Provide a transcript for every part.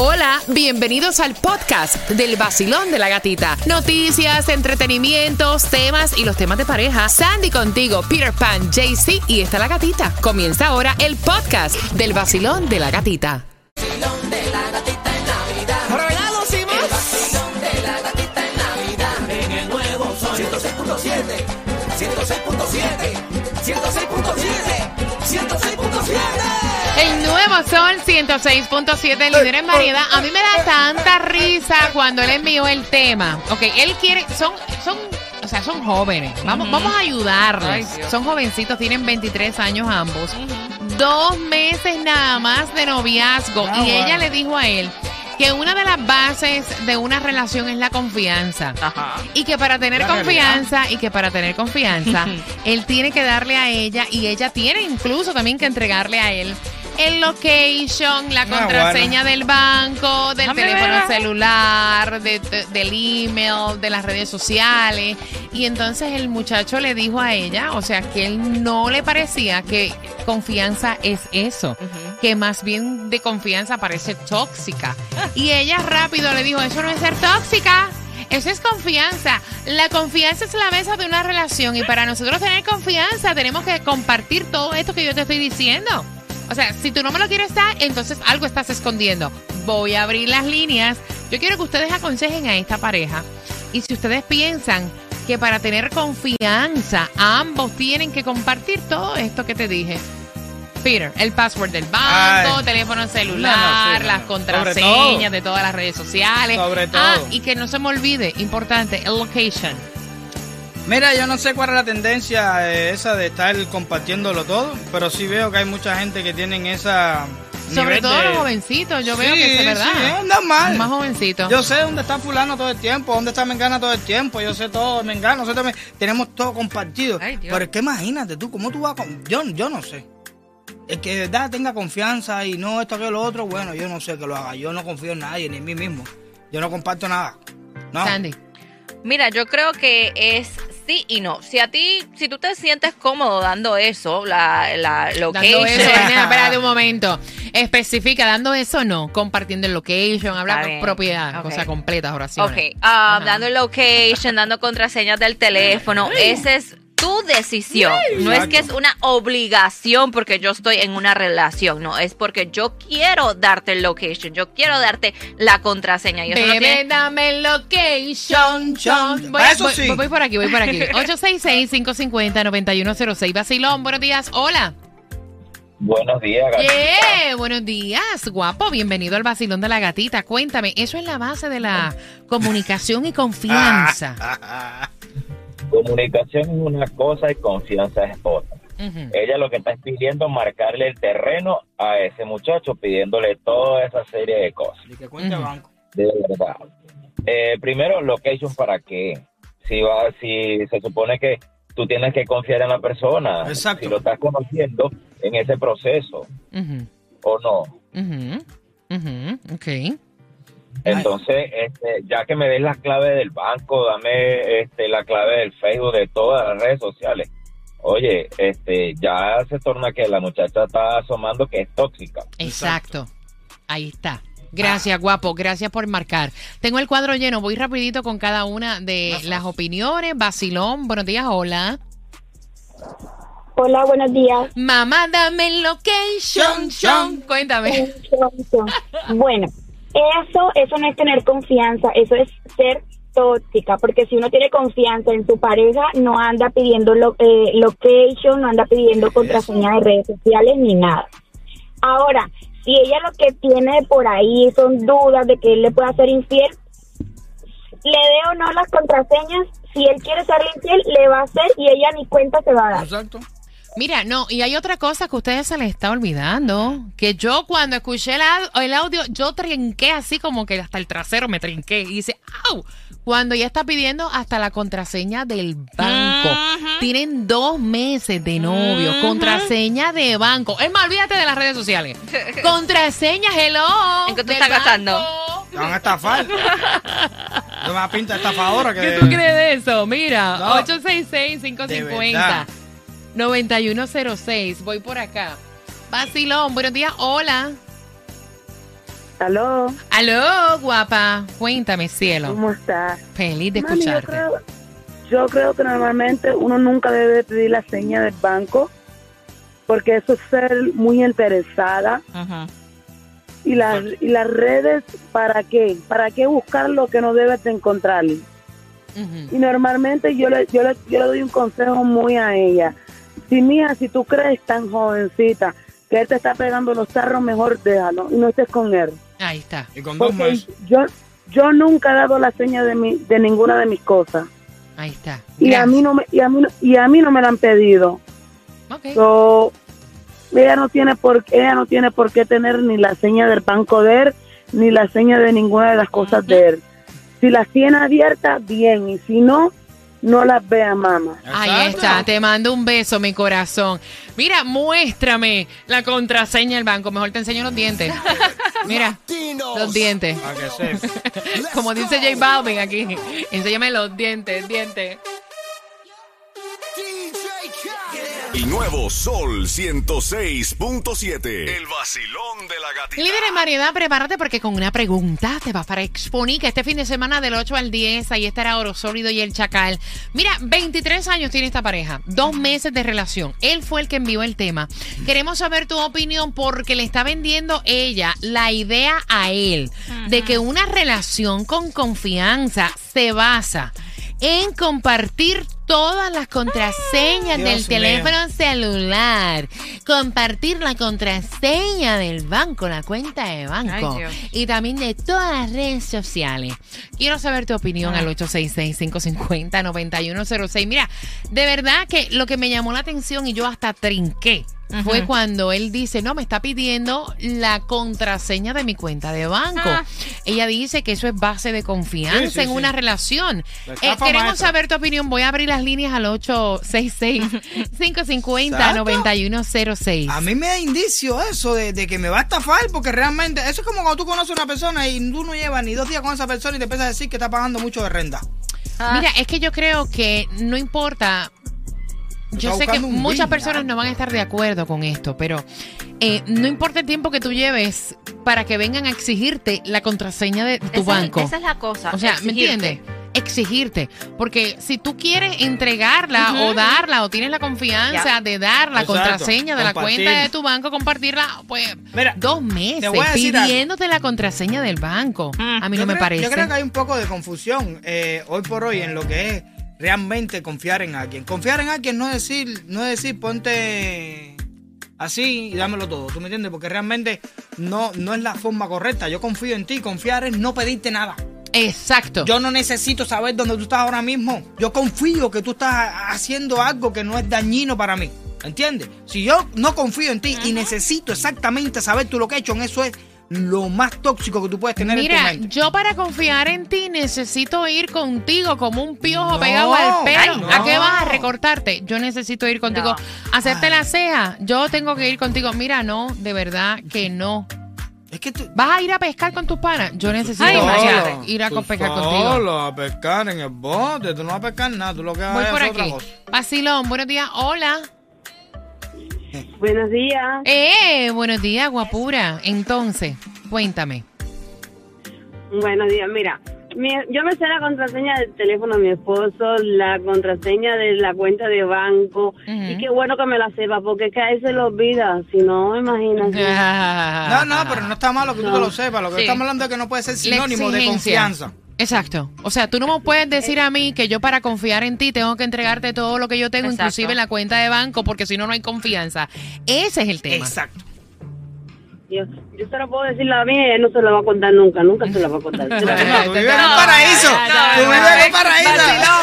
Hola, bienvenidos al podcast del vacilón de la gatita. Noticias, entretenimientos, temas y los temas de pareja. Sandy contigo, Peter Pan, JC y está la gatita. Comienza ahora el podcast del vacilón de la gatita. ¡Regalos y más! En el nuevo Sol 106.7, 106.7, 106.7, 106.7. El nuevo Sol 106.7, líder en variedad. A mí me da tanta risa cuando él envió el tema. Ok, él quiere, son, son, o sea, son jóvenes. Vamos, vamos a ayudarles. Ay, Dios. son jovencitos, tienen 23 años ambos. Dos meses nada más de noviazgo. Ah, y ella le dijo a él que una de las bases de una relación es la confianza. Ajá. Y que para tener La confianza, y que para tener confianza, él tiene que darle a ella y ella tiene incluso también que entregarle a él el location, la Ah, contraseña del banco, del Dame teléfono celular, de- de- del email, de las redes sociales. Y entonces el muchacho le dijo a ella, o sea, que él no le parecía que confianza es eso, que más bien de confianza parece tóxica. Y ella rápido le dijo, eso no es ser tóxica. Eso es confianza. La confianza es la mesa de una relación y para nosotros tener confianza tenemos que compartir todo esto que yo te estoy diciendo. O sea, si tú no me lo quieres dar, entonces algo estás escondiendo. Voy a abrir las líneas. Yo quiero que ustedes aconsejen a esta pareja. Y si ustedes piensan que para tener confianza ambos tienen que compartir todo esto que te dije. Peter, el password del banco, Ay. teléfono celular, No, no, sí, no, las no. contraseñas de todas las redes sociales. Sobre Ah, todo. y que no se me olvide, importante, el location. Mira, yo no sé cuál es la tendencia eh, esa de estar compartiéndolo todo, pero sí veo que hay mucha gente que tienen esa. Sobre todo de- los jovencitos, yo veo que es verdad. Sí, es normal. Más jovencitos. Yo sé dónde está fulano todo el tiempo, dónde está Mengana todo el tiempo, yo sé todo de Mengana, nosotros también tenemos todo compartido. Ay, Dios. Pero es que imagínate tú, ¿cómo tú vas con...? Yo, yo no sé. El que de verdad tenga confianza y no esto que lo otro, bueno, yo no sé que lo haga. Yo no confío en nadie, ni en mí mismo. Yo no comparto nada. No. Sandy. Mira, yo creo que es sí y no. Si a ti, si tú te sientes cómodo dando eso, la, la Dando location. eso, nena, espérate un momento. Especifica, dando eso no, compartiendo el location, habla con propiedad, Ok. cosa completa, oraciones. Ok, Ajá. dando el location, dando contraseñas del teléfono, esa es tu decisión. No es que es una obligación porque yo estoy en una relación, no, es porque yo quiero darte el location, yo quiero darte la contraseña. Y eso no Bebé, tiene- dame el location. Chon. Voy, Eso voy- sí. voy por aquí, voy por aquí. 866-550-9106. Basilón, buenos días. Hola. Buenos días, gatita. Yeah, buenos días, guapo. Bienvenido al Basilón de la Gatita. Cuéntame, eso es la base de la comunicación y confianza. Comunicación es una cosa y confianza es otra. Ella lo que está es pidiendo marcarle el terreno a ese muchacho, pidiéndole toda esa serie de cosas. Y que cuente banco. De verdad. Eh, primero, location para qué. Si va, si se supone que tú tienes que confiar en la persona, Exacto. si lo estás conociendo en ese proceso o no. Ok. Entonces, este, ya que me des las claves del banco, dame este, la clave del Facebook, de todas las redes sociales. Oye, este, ya se torna que la muchacha está asomando que es tóxica. Exacto. Ahí está. Gracias, guapo. Gracias por marcar. Tengo el cuadro lleno. Voy rapidito con cada una de las opiniones. Basilón, buenos días. Hola. Hola, buenos días. Mamá, dame el location. Chon, chon. Cuéntame. Bueno, eso, eso no es tener confianza, eso es ser tóxica, porque si uno tiene confianza en su pareja, no anda pidiendo lo, eh, location, no anda pidiendo contraseña de redes sociales ni nada. Ahora, si ella lo que tiene por ahí son dudas de que él le pueda ser infiel, le dé o no las contraseñas, si él quiere ser infiel, le va a hacer y ella ni cuenta se va a dar. Exacto. Mira, no, y hay otra cosa que a ustedes se les está olvidando, que yo cuando escuché el, au- el audio, yo trinqué así como que hasta el trasero me trinqué y dice, ¡au! Cuando ya está pidiendo hasta la contraseña del banco. Tienen dos meses de novio, contraseña de banco. Es más, olvídate de las redes sociales. Contraseña, hello. ¿En qué tú estás gastando? Te van a estafar. No me pinta estafadora que... ¿Qué tú crees de eso? Mira, No. 866-550-9106. Voy por acá. Vacilón, buenos días. Hola. Aló, Aló, guapa. Cuéntame, cielo. ¿cómo estás? Feliz de Mami, yo escucharte. creo, yo creo que normalmente uno nunca debe pedir la seña del banco porque eso es ser muy interesada y las y las redes para qué para qué buscar lo que no debes de encontrar y normalmente yo le, yo le yo le doy un consejo muy a ella si mía si tú crees tan jovencita que él te está pegando los tarros mejor déjalo y no estés con él. Ahí está. Y con dos porque yo yo nunca he dado la seña de mi de ninguna de mis cosas. Ahí está. y a mí no me y a mí no, y a mí no me la han pedido. Ok. So, ella no tiene por ella no tiene por qué tener ni la seña del banco de él ni la seña de ninguna de las cosas de él. Si las tiene abiertas bien y si no no las vea mamá Ahí está, te mando un beso, mi corazón. Mira, muéstrame la contraseña del banco. Mejor te enseño los dientes. Mira, los dientes. Como dice J Balvin aquí. Enséñame los dientes, dientes. El nuevo Sol 106.7. El vacilón de la gatita. Líder en variedad, prepárate porque con una pregunta te vas para Exponica este fin de semana del 8 al 10. Ahí estará Oro Sólido y el Chacal. Mira, 23 años tiene esta pareja, dos meses de relación. Él fue el que envió el tema. Queremos saber tu opinión porque le está vendiendo ella la idea a él de que una relación con confianza se basa en compartir todas las contraseñas Dios del mío. teléfono celular, compartir la contraseña del banco, la cuenta de banco Ay, y también de todas las redes sociales. Quiero saber tu opinión al 866-550-9106. Mira, de verdad que lo que me llamó la atención y yo hasta trinqué. Fue cuando él dice, no, me está pidiendo la contraseña de mi cuenta de banco. Ah. Ella dice que eso es base de confianza Sí, sí, en sí. una relación. La Eh, queremos maestra. saber tu opinión. Voy a abrir las líneas al 866-550-9106. A mí me da indicio eso de, de que me va a estafar porque realmente eso es como cuando tú conoces a una persona y tú no llevas ni dos días con esa persona y te empiezas a decir que está pagando mucho de renta. Ah. Mira, es que yo creo que no importa. Yo sé que muchas personas no van a estar de acuerdo con esto, pero eh, no importa el tiempo que tú lleves para que vengan a exigirte la contraseña de tu Esa es- banco. esa es la cosa. o sea, ¿me entiendes? Exigirte. Porque si tú quieres entregarla o darla o tienes la confianza de dar la Exacto, contraseña de la cuenta de tu banco, compartirla, pues Mira, dos meses algo. pidiéndote la contraseña del banco. Mm. A mí Yo no me parece. Yo creo que hay un poco de confusión eh, hoy por hoy en lo que es realmente confiar en alguien. Confiar en alguien no es decir, no es decir ponte así y dámelo todo, ¿tú me entiendes? Porque realmente no, no es la forma correcta. Yo confío en ti, confiar es no pedirte nada. Exacto. Yo no necesito saber dónde tú estás ahora mismo. Yo confío que tú estás haciendo algo que no es dañino para mí. ¿Entiendes? Si yo no confío en ti y necesito exactamente saber tu location, eso es lo más tóxico que tú puedes tener en tu Mira, mente. yo para confiar en ti necesito ir contigo como un piojo No, pegado al pelo. ay, no. ¿A qué vas a recortarte? Yo necesito ir contigo. No. Hacerte Ay. la ceja. Yo tengo que ir contigo. Mira, no, de verdad que no. Es que tú... ¿Vas a ir a pescar con tus panas? Yo necesito Ay, Solo, ir a pescar contigo. Solo a pescar en el bote. Tú no vas a pescar nada. Tú lo que vas Voy a por hacer es otra aquí. cosa. Vacilón, buenos días. Hola. Buenos días Eh, buenos días, guapura. Entonces, cuéntame. buenos días mira mi- yo me sé la contraseña del teléfono de mi esposo, la contraseña de la cuenta de banco, y qué bueno que me la sepa, porque es que a él se lo olvida, si no, imagínate. No, no, pero no está malo que tú No. te lo sepas. Lo que Sí. estamos hablando es que no puede ser sinónimo de confianza. Exacto. O sea, tú no me puedes decir a mí que yo para confiar en ti tengo que entregarte todo lo que yo tengo, Exacto. inclusive la cuenta de banco, porque si no, no hay confianza. Ese es el tema. Exacto. Yo, yo se lo puedo decir a mí, él no se lo va a contar nunca, nunca se lo va a contar. En un paraíso. Tú vives en un paraíso.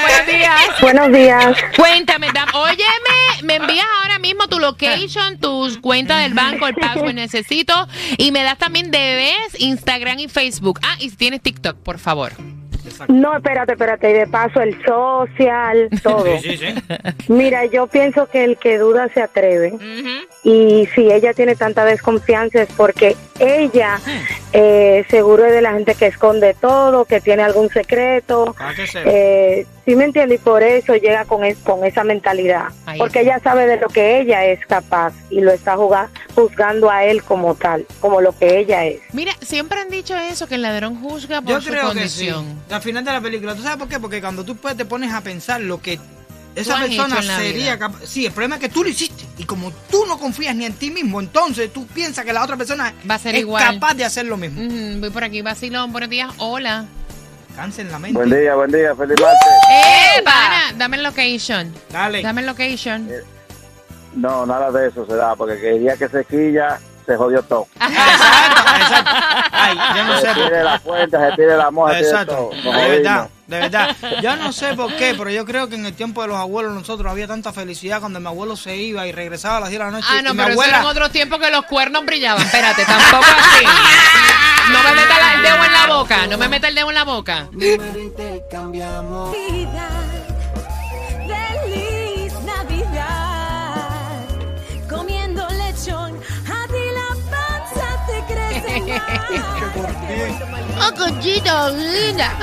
Buenos días. Buenos días. Cuéntame, Dam. Óyeme, me envías ahora mismo tu location, tus cuentas del banco, el password necesito. Y me das también de vez Instagram y Facebook. Ah, y si tienes TikTok, por favor. No, espérate, espérate. Y de paso el social, todo. Sí, sí, sí. Mira, yo pienso que el que duda se atreve. Ujú. Y si ella tiene tanta desconfianza es porque ella eh, seguro es de la gente que esconde todo, que tiene algún secreto. ¿Para qué se Eh, ¿Sí me entiende? Y por eso llega con, es- con esa mentalidad. Ahí Porque está. ella sabe de lo que ella es capaz y lo está juga- juzgando a él como tal, como lo que ella es. Mira, siempre han dicho eso, que el ladrón juzga por Yo su creo que sí. condición. Al final de la película, ¿tú sabes por qué? Porque cuando tú pues, te pones a pensar lo que esa persona sería capaz. Sí, el problema es que tú lo hiciste. Y como tú no confías ni en ti mismo, entonces tú piensas que la otra persona Va a ser es igual. capaz de hacer lo mismo. Voy por aquí, vacilón, buenos días, hola. Cáncer en la mente. Buen día, buen día, feliz martes. ¡Eh, ¡Epa! para! Dame el location. Dale. Dame el location. No, nada de eso se da, porque día que se quilla, se jodió todo. Exacto, exacto. Ay, yo no Se sé tire la fuente, se tire la moja, se tire Exacto, todo. De verdad, de verdad. Yo no sé por qué, pero yo creo que en el tiempo de los abuelos nosotros había tanta felicidad cuando mi abuelo se iba y regresaba a las 10 de la noche. Ah, y no, mi pero eso abuela, era en otros tiempos que los cuernos brillaban. Espérate, tampoco así. No me meta el dedo en la boca, no me meta el dedo en la boca. Feliz ¡Oh, linda!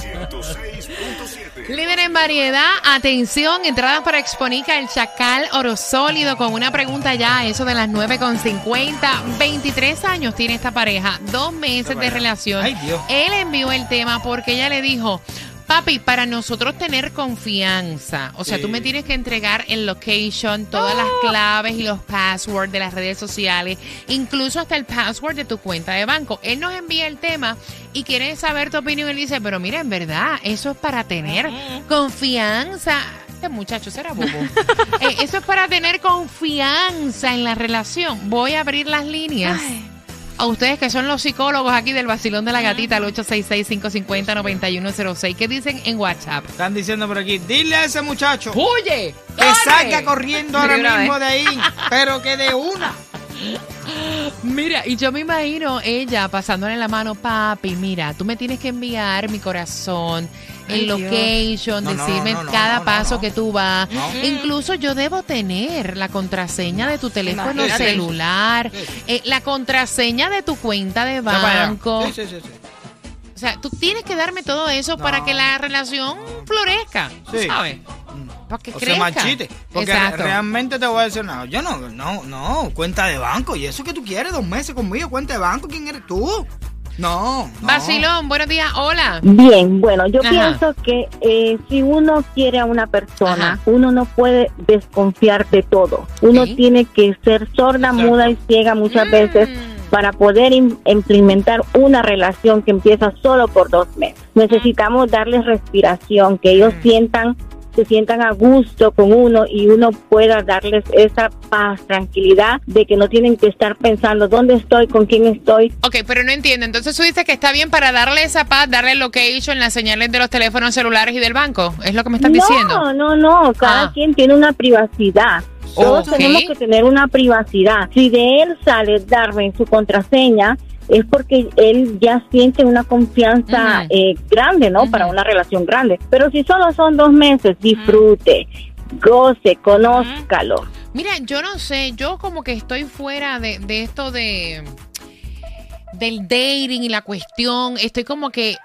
106.7. Líder en variedad, atención, entradas para Exponica, el Chacal Oro Sólido, con una pregunta ya, eso de las 9.50. 23 años tiene esta pareja, dos meses de relación. Ay, Dios. Él envió el tema porque ella le dijo, papi, para nosotros tener confianza, o sea, Sí. tú me tienes que entregar el location, todas las claves y los passwords de las redes sociales, incluso hasta el password de tu cuenta de banco. Él nos envía el tema y quiere saber tu opinión. Él dice, pero mira, en verdad, eso es para tener confianza. Este muchacho será bobo. Eh, eso es para tener confianza en la relación. Voy a abrir las líneas. A ustedes que son los psicólogos aquí del Basilón de la Gatita, al 866-550-9106. ¿Qué dicen en WhatsApp? Están diciendo por aquí, dile a ese muchacho ¡Huye! que salga corriendo ahora mismo de ahí, pero que de una. Mira, y yo me imagino ella pasándole la mano, papi, mira, tú me tienes que enviar mi corazón, el location, No, decirme no, no, cada paso que tú vas. No. Incluso yo debo tener la contraseña de tu teléfono celular, eh, la contraseña de tu cuenta de banco. Sí, sí, sí. O sea, tú tienes que darme todo eso No. para que la relación florezca, ¿tú Sí. ¿sabes? Para que O se crezca. marchite. Porque Exacto. realmente te voy a decir nada. Yo no, no, no, cuenta de banco. ¿Y eso que tú quieres? Dos meses conmigo, cuenta de banco. ¿Quién eres tú? No. no. Vacilón, buenos días, hola. Bien, bueno, yo Ajá. pienso que eh, si uno quiere a una persona, Ajá. uno no puede desconfiar de todo. Uno Sí. tiene que ser sorda, Exacto. muda y ciega muchas Mm. veces para poder im- implementar una relación que empieza solo por dos meses. Necesitamos darles respiración, que ellos Mm. sientan se sientan a gusto con uno y uno pueda darles esa paz, tranquilidad de que no tienen que estar pensando dónde estoy, con quién estoy, Ok, pero no entiendo. Entonces tú dices que está bien para darle esa paz, darle el location, las señales de los teléfonos celulares y del banco. ¿Es lo que me estás no, diciendo? No, no, cada Ah. quien tiene una privacidad. Todos tenemos que tener una privacidad. Si de él sale darme su contraseña, es porque él ya siente una confianza eh, grande, ¿no? Para una relación grande. Pero si solo son dos meses, disfrute, goce, conózcalo. Mira, yo no sé, yo como que estoy fuera de, de esto de del dating y la cuestión. Estoy como que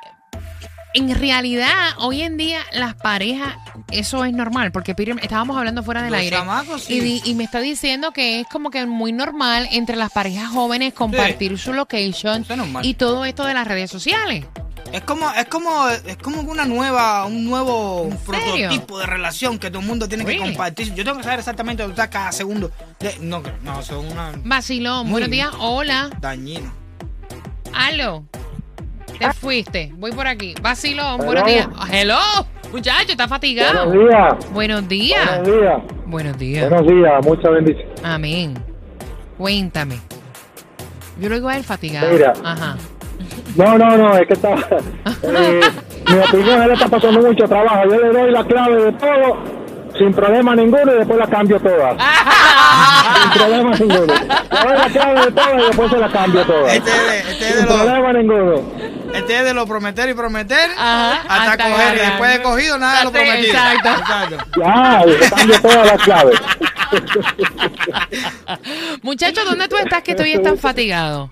en realidad hoy en día las parejas eso es normal porque Peter, estábamos hablando fuera del Los aire chamacos, sí. y, di- y me está diciendo que es como que muy normal entre las parejas jóvenes compartir su location Eso es normal. y todo esto de las redes sociales. Es como, es como, es como una nueva, un nuevo serio? prototipo de relación que todo el mundo tiene que Really? compartir. Yo tengo que saber exactamente dónde está cada segundo. De- no, no, son una Vacilón, Muy buenos bien. días, hola. dañino. Aló. Te fuiste. Voy por aquí. Vacilón, buenos días. Hello. Muchacho, está fatigado. Buenos días. Buenos días. Buenos días. Buenos días. Buenos días. Muchas bendiciones. Amén. Cuéntame. Yo lo digo a él fatigado. Mira. Ajá. No, no, no, es que está. eh, mi opinión, él está pasando mucho trabajo. Yo le doy la clave de todo, sin problema ninguno, y después la cambio toda. sin problema ninguno. Doy la clave de todo y después se la cambio toda. Este es de, este es de Sin los, problema ninguno. Este es de lo prometer y prometer Ajá, hasta, hasta coger. Y después de cogido, nada de lo prometido. exacto. Exacto. Ya, yo cambio todas las claves. Muchacho, ¿dónde tú estás que todavía estás fatigado?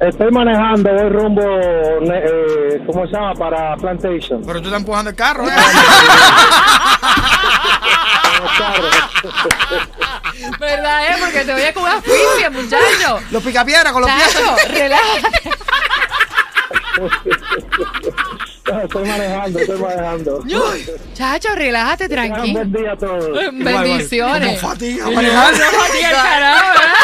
Estoy manejando, voy rumbo, eh, ¿cómo se llama? Para Plantation. Pero tú estás empujando el carro, ¿eh? ¿Verdad, eh? Porque te voy a con asfixia, muchacho. Los picapiedras con los Chacho, pies. relájate. Estoy manejando, estoy manejando. Chacho, relájate, tranquilo. Buen día a todos. Bendiciones. Como fatiga, No, manejar. no fatiga el carajo, ¿verdad?